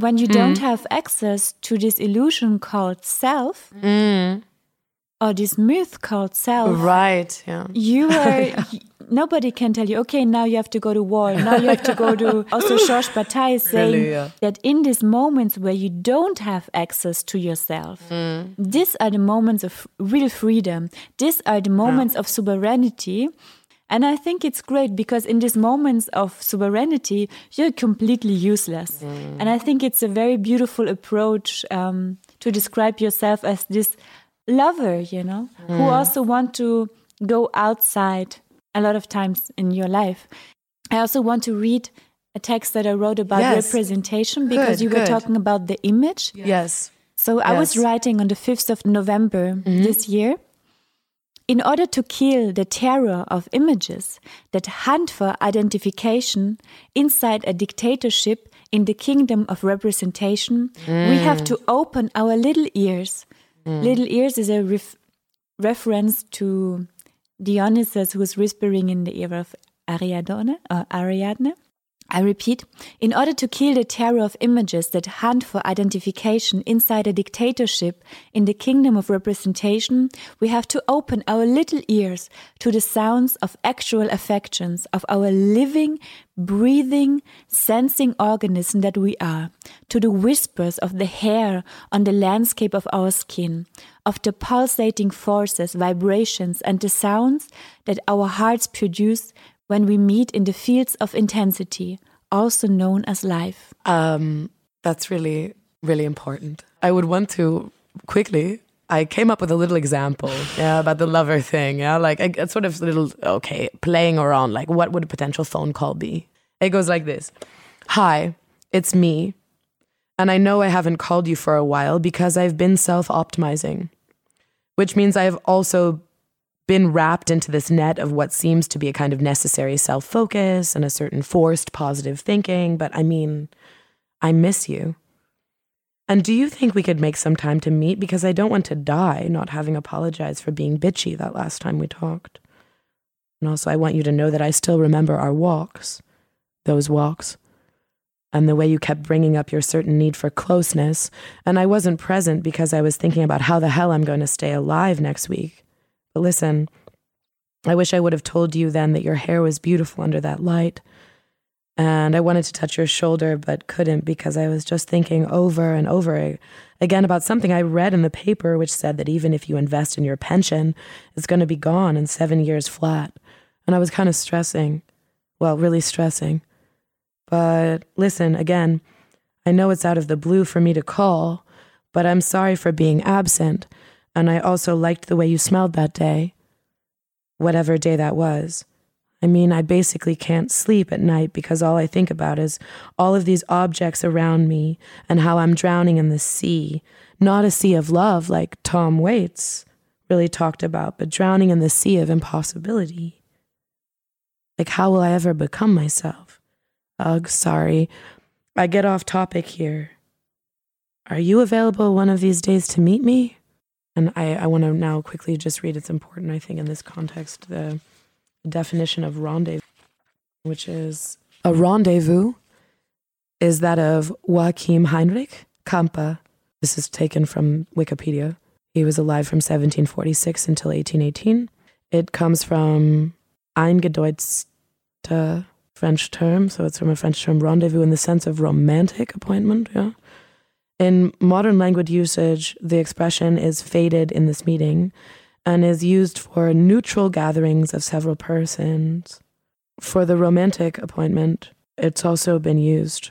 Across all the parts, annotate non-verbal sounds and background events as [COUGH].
when you don't have access to this illusion called self or this myth called self, Right. Yeah. you [LAUGHS] are y- nobody can tell you okay now you have to go to war now you have to go to [LAUGHS] also Georges Bataille is saying Really, yeah. that in these moments where you don't have access to yourself Mm. these are the moments of real freedom these are the moments of sovereignty and I think it's great because in these moments of sovereignty, you're completely useless. Mm. And I think it's a very beautiful approach um, to describe yourself as this lover, you know, who Mm. also want to go outside a lot of times in your life. I also want to read a text that I wrote about Yes. representation because Good, you were good. talking about the image. Yes. So I was writing on the 5th of November this year. In order to kill the terror of images that hunt for identification inside a dictatorship in the kingdom of representation, we mm. have to open our little ears. Mm. Little ears is a ref- reference to Dionysus who's whispering in the ear of Ariadne, or Ariadne. I repeat, in order to kill the terror of images that hunt for identification inside a dictatorship in the kingdom of representation, we have to open our little ears to the sounds of actual affections of our living, breathing, sensing organism that we are, to the whispers of the hair on the landscape of our skin, of the pulsating forces, vibrations, and the sounds that our hearts produce when we meet in the fields of intensity, also known as life. Um, that's really, really important. I would want to quickly. I came up with a little example, yeah, about the lover thing, yeah, like a, a sort of little, okay, playing around, like what would a potential phone call be? It goes like this: Hi, it's me, and I know I haven't called you for a while because I've been self-optimizing, which means I've also been wrapped into this net of what seems to be a kind of necessary self focus and a certain forced positive thinking. But I mean, I miss you. And do you think we could make some time to meet? Because I don't want to die not having apologized for being bitchy that last time we talked. And also, I want you to know that I still remember our walks, those walks, and the way you kept bringing up your certain need for closeness. And I wasn't present because I was thinking about how the hell I'm going to stay alive next week. But listen, I wish I would have told you then that your hair was beautiful under that light. And I wanted to touch your shoulder, but couldn't because I was just thinking over and over again about something I read in the paper, which said that even if you invest in your pension, it's going to be gone in seven years flat. And I was kind of stressing. Well, really stressing. But listen, again, I know it's out of the blue for me to call, but I'm sorry for being absent. And I also liked the way you smelled that day, whatever day that was. I mean, I basically can't sleep at night because all I think about is all of these objects around me and how I'm drowning in the sea. Not a sea of love like Tom Waits really talked about, but drowning in the sea of impossibility. Like, how will I ever become myself? Ugh, sorry. I get off topic here. Are you available one of these days to meet me? And I, I want to now quickly just read, it's important, I think, in this context, the definition of rendezvous, which is a rendezvous is that of Joachim Heinrich Campe. This is taken from Wikipedia. He was alive from 1746 until 1818. It comes from eingedeutete French term, so it's from a French term rendezvous in the sense of romantic appointment, yeah. In modern language usage, the expression is faded in this meeting and is used for neutral gatherings of several persons. For the romantic appointment, it's also been used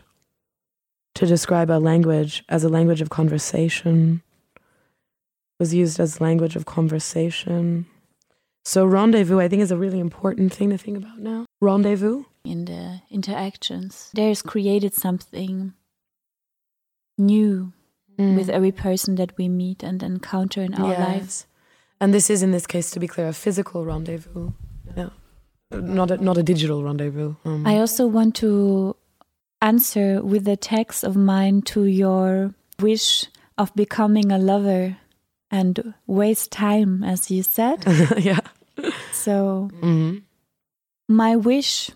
to describe a language as a language of conversation. It was used as language of conversation. So rendezvous, I think, is a really important thing to think about now. Rendezvous. In the interactions, there's created something new with every person that we meet and encounter in our Yes. lives. And this is, in this case, to be clear, a physical rendezvous. Yeah. Not a, not a digital rendezvous. Um, I also want to answer with a text of mine to your wish of becoming a lover and waste time, as you said. [LAUGHS] yeah. So, Mhm. my wish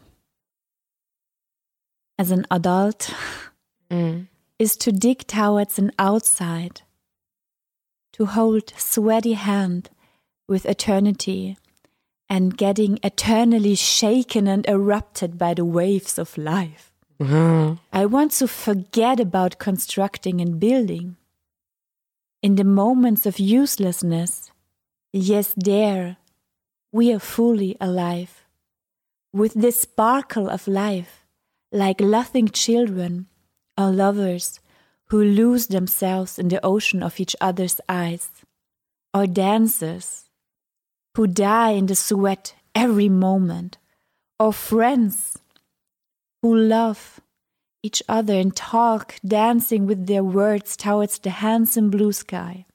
as an adult Mm. Is to dig towards an outside, to hold sweaty hand with eternity and getting eternally shaken and erupted by the waves of life. Mhm. I want to forget about constructing and building. In the moments of uselessness, yes, there, we are fully alive. With this sparkle of life, like laughing children or lovers who lose themselves in the ocean of each other's eyes, or dancers who die in the sweat every moment, or friends who love each other and talk, dancing with their words towards the handsome blue sky.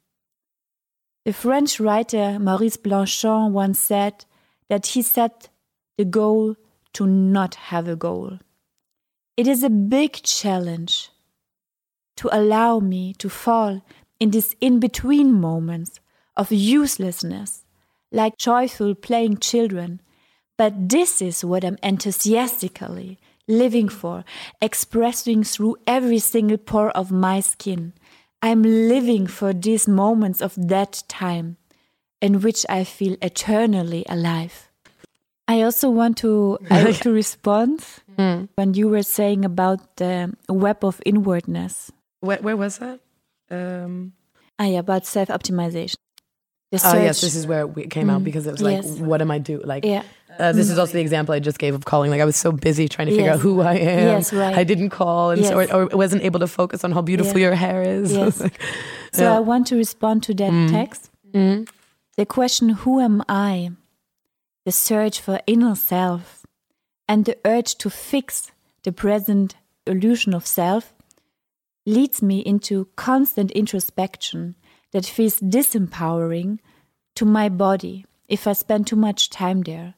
The French writer Maurice Blanchot once said that he set the goal to not have a goal. It is a big challenge to allow me to fall in these in between moments of uselessness, like joyful playing children. But this is what I'm enthusiastically living for, expressing through every single pore of my skin. I'm living for these moments of that time in which I feel eternally alive. I also want to, I want to [LAUGHS] respond when you were saying about the web of inwardness. Where, where was that? Um, Ah, yeah, about self optimization. Oh, yes, this is where it came out because it was like, Yes. what am I do? Like, Yeah. uh, this is also the example I just gave of calling. Like, I was so busy trying to figure Yes. out who I am. Yes, right. I didn't call, and so, or, or wasn't able to focus on how beautiful Yeah. your hair is. Yes. [LAUGHS] Like, So Yeah. I want to respond to that text. mm, The question, Who am I? The search for inner self and the urge to fix the present illusion of self leads me into constant introspection that feels disempowering to my body if I spend too much time there.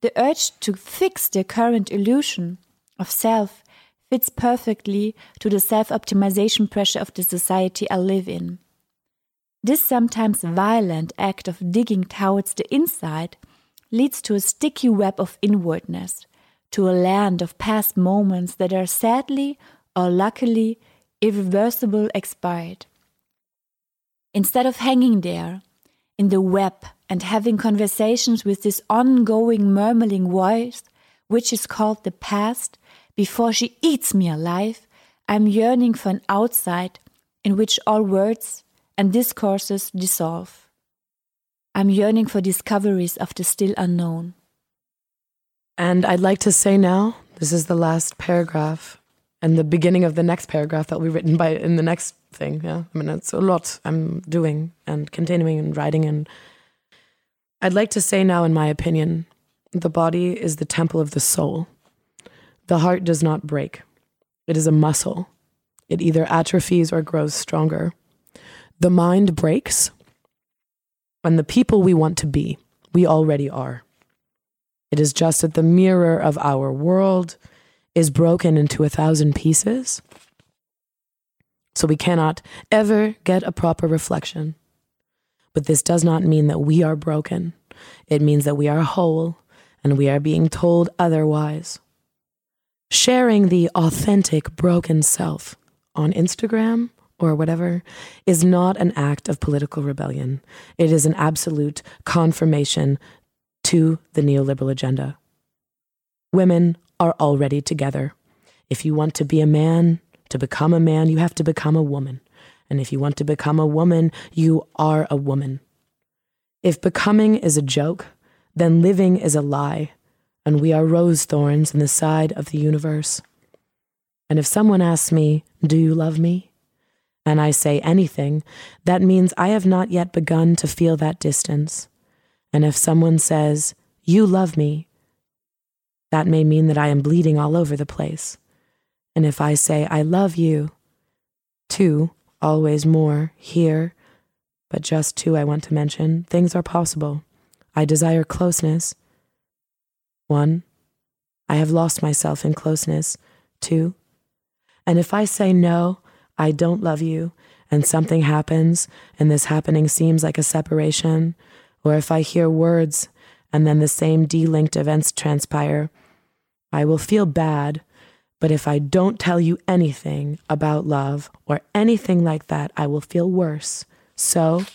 The urge to fix the current illusion of self fits perfectly to the self optimization pressure of the society I live in. This sometimes violent act of digging towards the inside leads to a sticky web of inwardness, to a land of past moments that are sadly or luckily irreversible expired. Instead of hanging there in the web and having conversations with this ongoing murmuring voice, which is called the past, before she eats me alive, I'm yearning for an outside in which all words and discourses dissolve. I'm yearning for discoveries of the still unknown. And I'd like to say now, this is the last paragraph and the beginning of the next paragraph that will be written by in the next thing. Yeah. I mean, it's a lot I'm doing and continuing and writing. And I'd like to say now, in my opinion, the body is the temple of the soul. The heart does not break, it is a muscle. It either atrophies or grows stronger. The mind breaks, and the people we want to be, we already are. It is just that the mirror of our world is broken into a thousand pieces. So we cannot ever get a proper reflection. But this does not mean that we are broken. It means that we are whole and we are being told otherwise. Sharing the authentic broken self on Instagram or whatever is not an act of political rebellion. It is an absolute confirmation to the neoliberal agenda. Women are already together. If you want to be a man, to become a man, you have to become a woman. And if you want to become a woman, you are a woman. If becoming is a joke, then living is a lie, and we are rose thorns in the side of the universe. And if someone asks me, Do you love me? and I say anything, that means I have not yet begun to feel that distance. And if someone says, You love me, that may mean that I am bleeding all over the place. And if I say, I love you, two, always more, here, but just two I want to mention, things are possible. I desire closeness. One, I have lost myself in closeness. Two, and if I say no, I don't love you, and something happens, and this happening seems like a separation, or if I hear words and then the same delinked events transpire, I will feel bad, But if I don't tell you anything about love or anything like that, I will feel worse. So,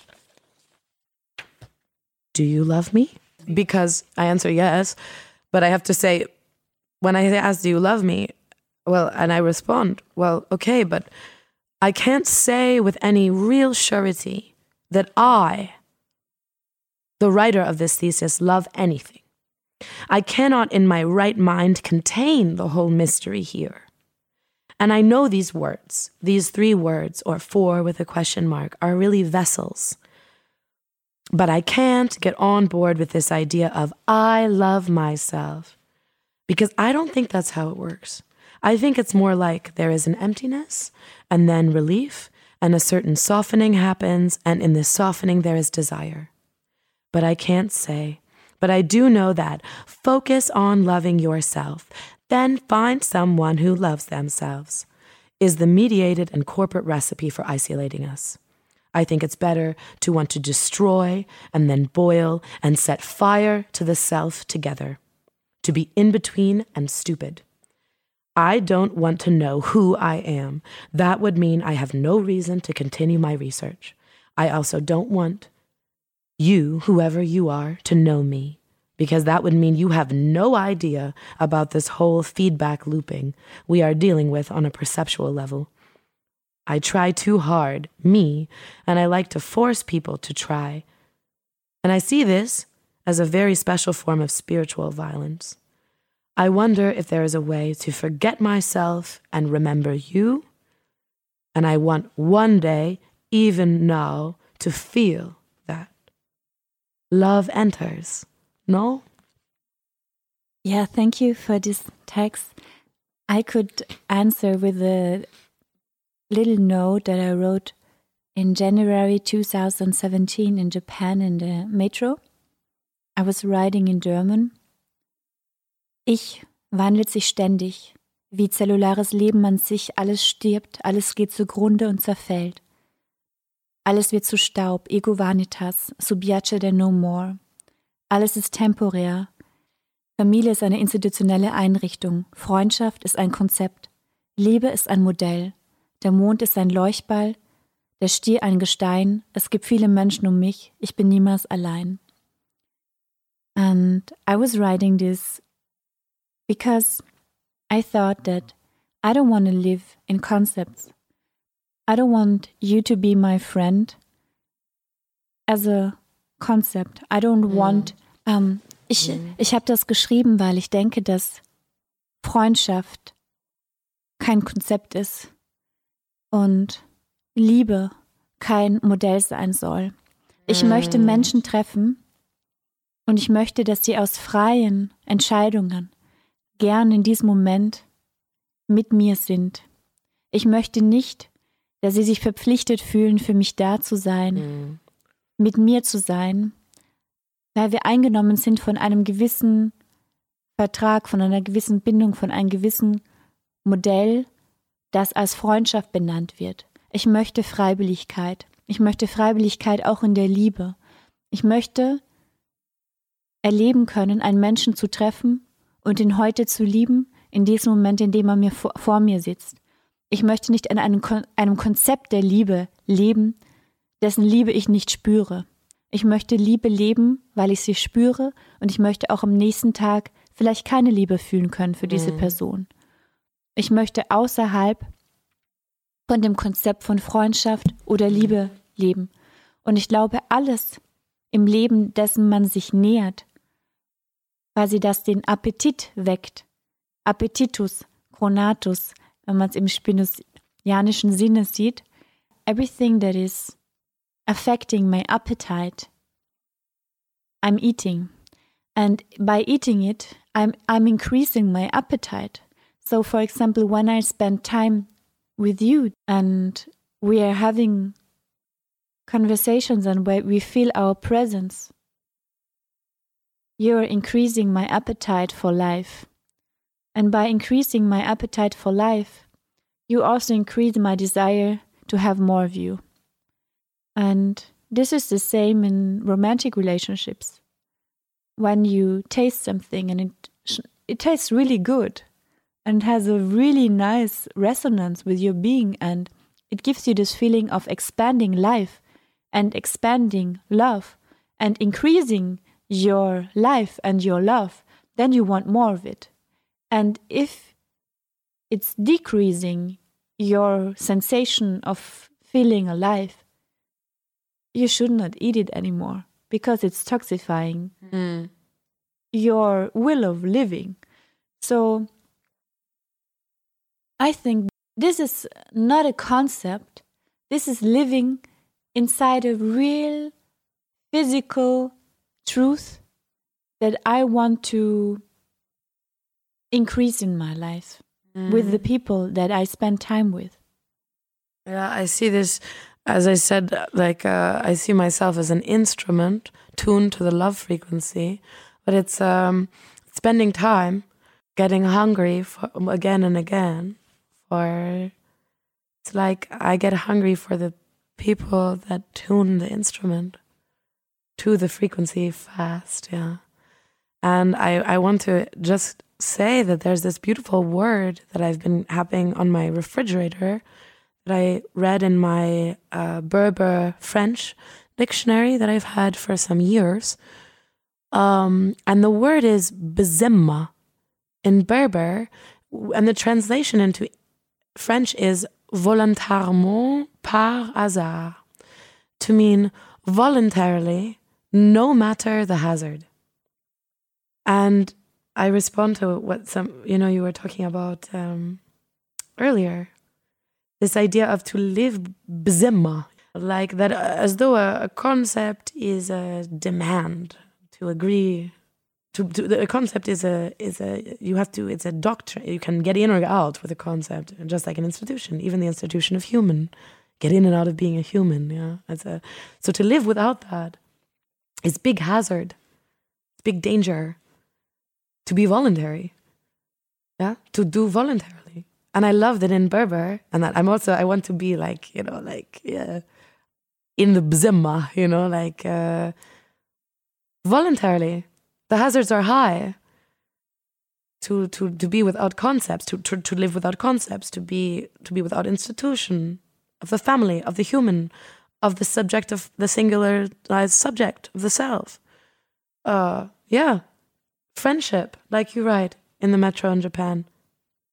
do you love me? Because I answer yes, but I have to say, when I ask, Do you love me? Well, and I respond, Well, okay, but I can't say with any real surety that I, the writer of this thesis, love anything. I cannot in my right mind contain the whole mystery here. And I know these words, these three words, or four with a question mark, are really vessels. But I can't get on board with this idea of I love myself because I don't think that's how it works. I think it's more like there is an emptiness and then relief, and a certain softening happens, and in this softening, there is desire. But I can't say. But I do know that focus on loving yourself, then find someone who loves themselves, is the mediated and corporate recipe for isolating us. I think it's better to want to destroy and then boil and set fire to the self together, to be in between and stupid. I don't want to know who I am. That would mean I have no reason to continue my research. I also don't want you, whoever you are, to know me, because that would mean you have no idea about this whole feedback looping we are dealing with on a perceptual level. I try too hard, me, and I like to force people to try. And I see this as a very special form of spiritual violence. I wonder if there is a way to forget myself and remember you. And I want one day, even now, to feel. Love enters. No? Yeah, thank you for this text. I could answer with a little note that I wrote in January 2017 in Japan in the metro. I was writing in German Ich wandelt sich ständig, wie zellulares Leben an sich, alles stirbt, alles geht zugrunde und zerfällt. Alles wird zu Staub, ego vanitas, subiace de no more. Alles ist temporär. Familie ist eine institutionelle Einrichtung, Freundschaft ist ein Konzept, Liebe ist ein Modell, der Mond ist ein Leuchtball, der Stier ein Gestein, es gibt viele Menschen um mich, ich bin niemals allein. And I was writing this because I thought that I don't want to live in concepts. I don't want you to be my friend as a concept. I don't mm. want. Um, ich mm. ich habe das geschrieben, weil ich denke, dass Freundschaft kein Konzept ist und Liebe kein Modell sein soll. Ich mm. möchte Menschen treffen und ich möchte, dass sie aus freien Entscheidungen gern in diesem Moment mit mir sind. Ich möchte nicht, dass sie sich verpflichtet fühlen, für mich da zu sein, mhm. mit mir zu sein, weil wir eingenommen sind von einem gewissen Vertrag, von einer gewissen Bindung, von einem gewissen Modell, das als Freundschaft benannt wird. Ich möchte Freiwilligkeit. Ich möchte Freiwilligkeit auch in der Liebe. Ich möchte erleben können, einen Menschen zu treffen und ihn heute zu lieben, in diesem Moment, in dem er mir vor, vor mir sitzt. Ich möchte nicht in einem, einem Konzept der Liebe leben, dessen Liebe ich nicht spüre. Ich möchte Liebe leben, weil ich sie spüre und ich möchte auch am nächsten Tag vielleicht keine Liebe fühlen können für diese mhm. Person. Ich möchte außerhalb von dem Konzept von Freundschaft oder Liebe leben. Und ich glaube, alles im Leben, dessen man sich nähert, quasi das den Appetit weckt. Appetitus, Chronatus, wenn man es im spinozianischen Sinne sieht. Everything that is affecting my appetite, I'm eating. And by eating it, I'm, I'm increasing my appetite. So, for example, when I spend time with you and we are having conversations and where we feel our presence, you're increasing my appetite for life. And by increasing my appetite for life, you also increase my desire to have more of you. And this is the same in romantic relationships. When you taste something and it it tastes really good, and has a really nice resonance with your being and it gives you this feeling of expanding life and expanding love and increasing your life and your love, then you want more of it. And if it's decreasing your sensation of feeling alive, you should not eat it anymore because it's toxifying Mm. your will of living. So I think this is not a concept, this is living inside a real physical truth that I want to increase in my life with the people that I spend time with. Yeah, I see this, as I said, like uh, I see myself as an instrument tuned to the love frequency, but it's um, spending time getting hungry for again and again. For it's like I get hungry for the people that tune the instrument to the frequency fast. Yeah, and I I want to just say that there's this beautiful word that I've been having on my refrigerator that I read in my uh, Berber French dictionary that I've had for some years. Um, and the word is bezimma in Berber, and the translation into French is volontairement par hasard, to mean voluntarily, no matter the hazard. And I respond to what some, you know, you were talking about um, earlier. This idea of to live bzimma, like that, uh, as though a, a concept is a demand to agree. To, to the concept is a is a you have to it's a doctrine. You can get in or out with a concept just like an institution even the institution of human. Get in and out of being a human yeah. It's a so to live without that is big hazard big danger to be voluntary. Yeah to do voluntarily. And i love that in berber and that i'm also i want to be like you know like yeah in the bzimma you know like uh voluntarily. The hazards are high to to to be without concepts to, to to live without concepts to be to be without institution of the family of the human of the subject of the singularized subject of the self. Uh yeah friendship like you write in the metro in japan.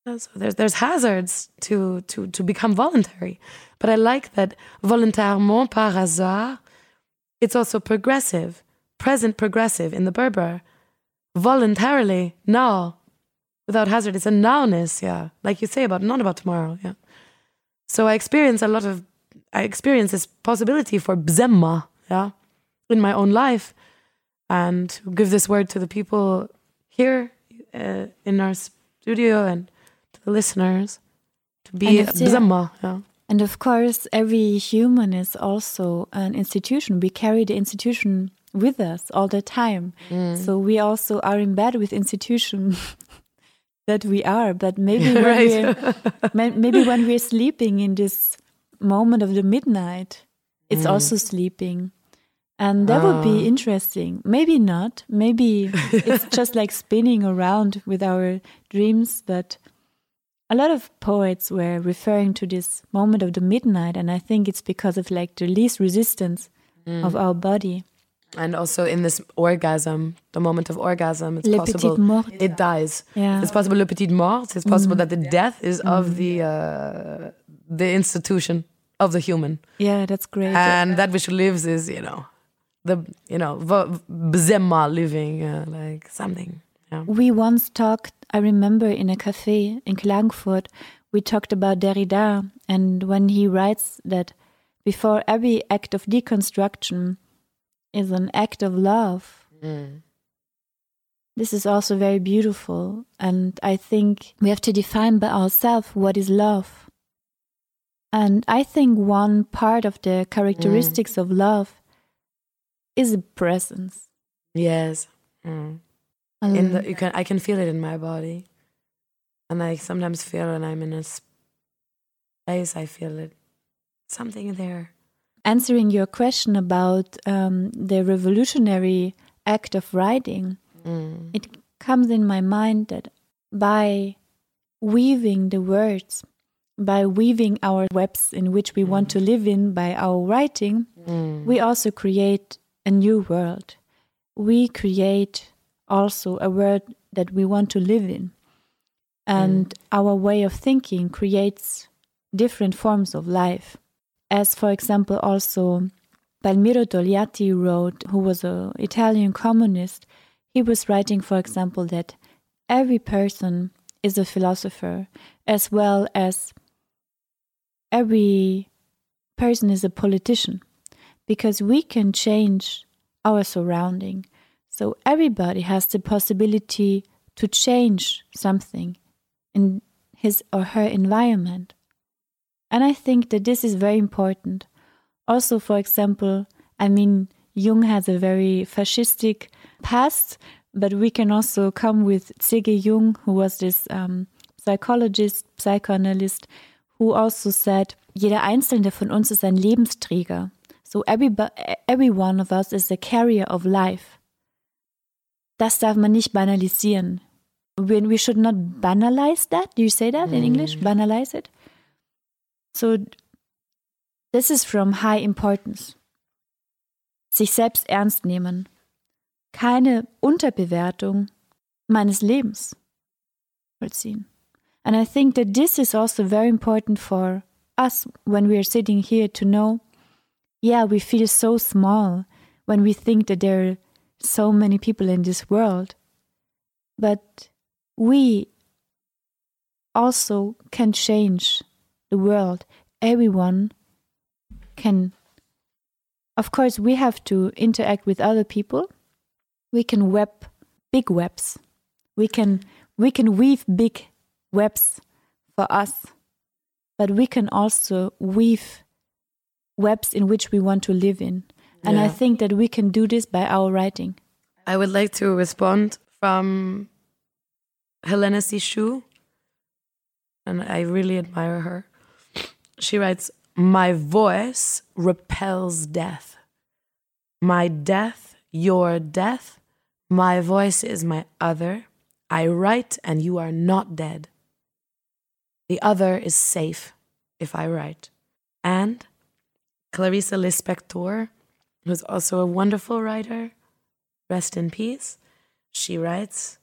So there's there's hazards to to to become voluntary. But i like that volontairement par hasard it's also progressive present progressive in the berber. Voluntarily now without hazard it's a nowness yeah. Like you say about not about tomorrow yeah. So i experience a lot of i experience this possibility for bzemma yeah in my own life. And give this word to the people here uh, in our studio and to the listeners to be And it's, uh, yeah. yeah And of course, every human is also an institution. We carry the institution with us all the time. Mm. So we also are in bed with institution [LAUGHS] that we are. But maybe [LAUGHS] when Right. we're, [LAUGHS] maybe when we're sleeping in this moment of the midnight, it's mm. also sleeping. And that would be ah. interesting. Maybe not. Maybe [LAUGHS] it's just like spinning around with our dreams. But a lot of poets were referring to this moment of the midnight. And I think it's because of like the least resistance mm. of our body. and also in this orgasm the moment of orgasm it's Le possible mort. it dies Yeah. it's possible le petit mort it's possible mm. that the death is of mm. the uh, the institution of the human Yeah, that's great. and that which lives is you know the you know bzemma living uh, like something yeah We once talked, I remember in a cafe in Klagenfurt, we talked about Derrida, and when he writes that before every act of deconstruction is an act of love, this is also very beautiful. And I think we have to define by ourselves what is love. And I think one part of the characteristics of love is a presence. yes Mm. In the you can I can feel it in my body, and I sometimes feel when I'm in a space I feel it something there. answering your question about um, the revolutionary act of writing, Mm. it comes in my mind that by weaving the words, by weaving our webs in which we want to live in by our writing, we also create a new world. We create also a world that we want to live in. And mm. our way of thinking creates different forms of life. As, for example, also Palmiro Togliatti wrote, who was an Italian communist, he was writing, for example, that every person is a philosopher, as well as every person is a politician, because we can change our surrounding. So everybody has the possibility to change something in his or her environment. And I think that this is very important. Also, for example, I mean, Jung has a very fascistic past, but we can also come with C.G. Jung, who was this um, psychologist, psychoanalyst, who also said, jeder einzelne von uns ist ein Lebensträger. So every, every one of us is a carrier of life. Das darf man nicht banalisieren. When we should not banalize that. Do you say that in English? Mm. Banalize it? So this is from high importance. Sich selbst ernst nehmen. Keine Unterbewertung meines Lebens vollziehen. And I think that this is also very important for us when we are sitting here to know yeah, we feel so small when we think that there are so many people in this world. But we also can change the world. Everyone can. Of course, we have to interact with other people. We can web big webs. We can we can weave big webs for us, but we can also weave webs in which we want to live in. And I think that we can do this by our writing. I would like to respond from Hélène Cixous, and I really admire her. She writes, My voice repels death. My death, your death. My voice is my other. I write, and you are not dead. The other is safe if I write. And Clarice Lispector, who's also a wonderful writer, rest in peace. She writes,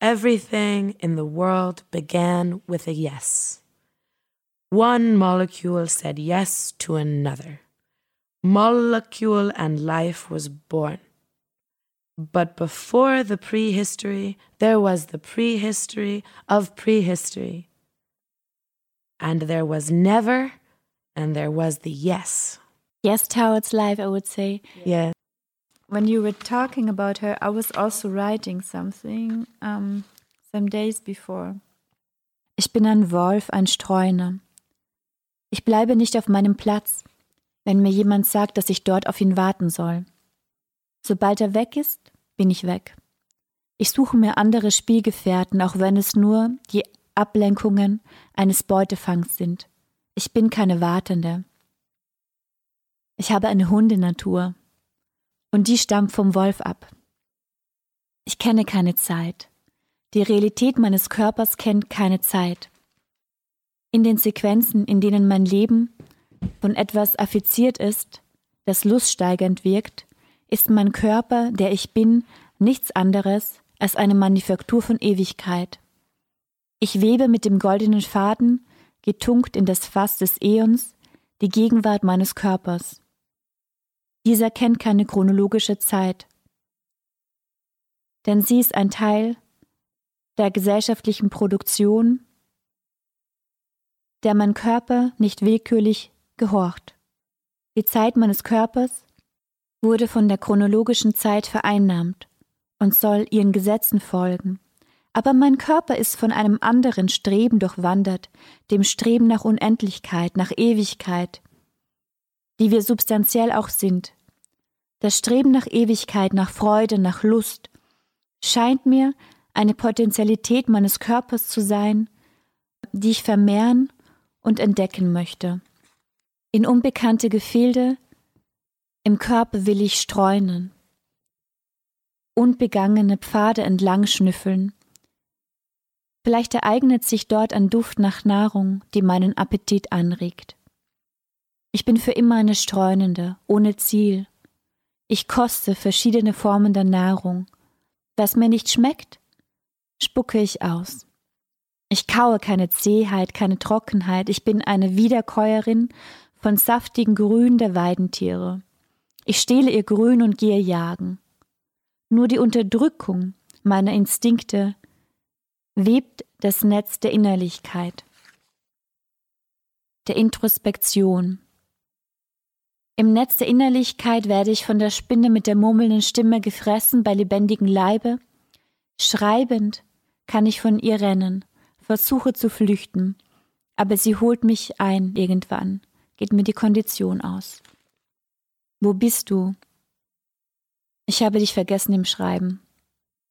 Everything in the world began with a yes. One molecule said yes to another. Molecule and life was born. But before the prehistory, there was the prehistory of prehistory. And there was never, and there was the yes. Yes, towards life, I would say. Yeah. When you were talking about her, I was also writing something um, some days before. Ich bin ein Wolf, ein Streuner. Ich bleibe nicht auf meinem Platz, wenn mir jemand sagt, dass ich dort auf ihn warten soll. Sobald er weg ist, bin ich weg. Ich suche mir andere Spielgefährten, auch wenn es nur die Ablenkungen eines Beutefangs sind. Ich bin keine Wartende. Ich habe eine Hundenatur. Und die stammt vom Wolf ab. Ich kenne keine Zeit. Die Realität meines Körpers kennt keine Zeit. In den Sequenzen, in denen mein Leben von etwas affiziert ist, das luststeigernd wirkt, ist mein Körper, der ich bin, nichts anderes als eine Manufaktur von Ewigkeit. Ich webe mit dem goldenen Faden, getunkt in das Fass des Äons, die Gegenwart meines Körpers. Dieser kennt keine chronologische Zeit, denn sie ist ein Teil der gesellschaftlichen Produktion, der mein Körper nicht willkürlich gehorcht. Die Zeit meines Körpers wurde von der chronologischen Zeit vereinnahmt und soll ihren Gesetzen folgen. Aber mein Körper ist von einem anderen Streben durchwandert, dem Streben nach Unendlichkeit, nach Ewigkeit, die wir substanziell auch sind. Das Streben nach Ewigkeit, nach Freude, nach Lust scheint mir eine Potentialität meines Körpers zu sein, die ich vermehren und entdecken möchte. In unbekannte Gefilde im Körper will ich streunen, unbegangene Pfade entlang schnüffeln, Vielleicht ereignet sich dort ein Duft nach Nahrung, die meinen Appetit anregt. Ich bin für immer eine Streunende, ohne Ziel. Ich koste verschiedene Formen der Nahrung. Was mir nicht schmeckt, spucke ich aus. Ich kaue keine Zähheit, keine Trockenheit, ich bin eine Wiederkäuerin von saftigen Grün der Weidentiere. Ich stehle ihr Grün und gehe jagen. Nur die Unterdrückung meiner Instinkte webt das Netz der Innerlichkeit, der Introspektion. Im Netz der Innerlichkeit werde ich von der Spinne mit der murmelnden Stimme gefressen bei lebendigem Leibe. Schreibend kann ich von ihr rennen, versuche zu flüchten, aber sie holt mich ein irgendwann, geht mir die Kondition aus. Wo bist du? Ich habe dich vergessen im Schreiben.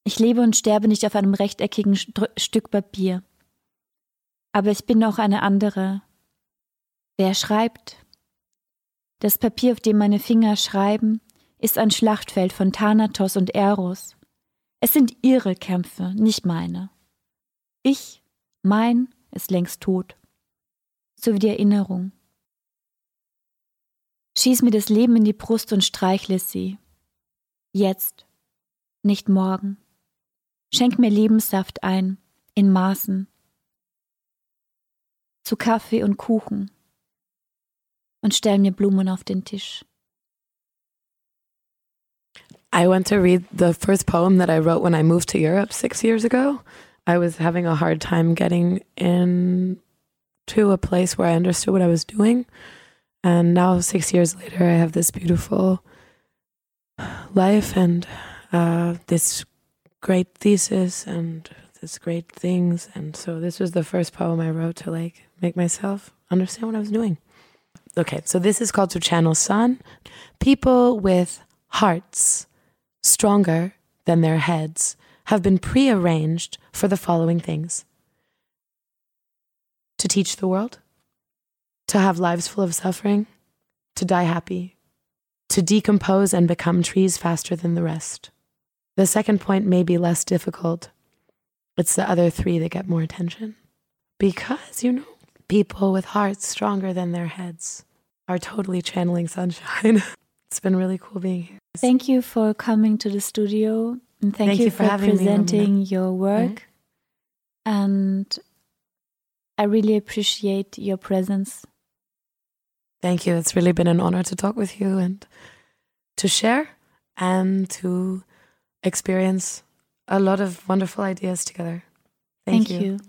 Ich lebe und sterbe nicht auf einem rechteckigen St Stück Papier. Aber ich bin auch eine andere. Wer schreibt? Das Papier, auf dem meine Finger schreiben, ist ein Schlachtfeld von Thanatos und Eros. Es sind ihre Kämpfe, nicht meine. Ich, mein, ist längst tot. So wie die Erinnerung. Schieß mir das Leben in die Brust und streichle sie. Jetzt, nicht morgen. Schenk mir Lebenssaft ein, in Maßen. Zu Kaffee und Kuchen. Und stell mir Blumen auf den Tisch. I want to read the first poem that I wrote when I moved to Europe six years ago. I was having a hard time getting in to a place where I understood what I was doing. And now, six years later, I have this beautiful life and uh, this great thesis and this great things. And so, this was the first poem I wrote to like make myself understand what I was doing. Okay, so this is called To Channel Sun. People with hearts stronger than their heads have been prearranged for the following things to teach the world, to have lives full of suffering, to die happy, to decompose and become trees faster than the rest. The second point may be less difficult. It's the other three that get more attention. Because, you know, people with hearts stronger than their heads are totally channeling sunshine. [LAUGHS] it's been really cool being here. Thank you for coming to the studio and thank, Thank you, you for for, having me, presenting your work. Mhm. And I really appreciate your presence. Thank you. It's really been an honor to talk with you and to share and to experience a lot of wonderful ideas together. Thank, Thank you.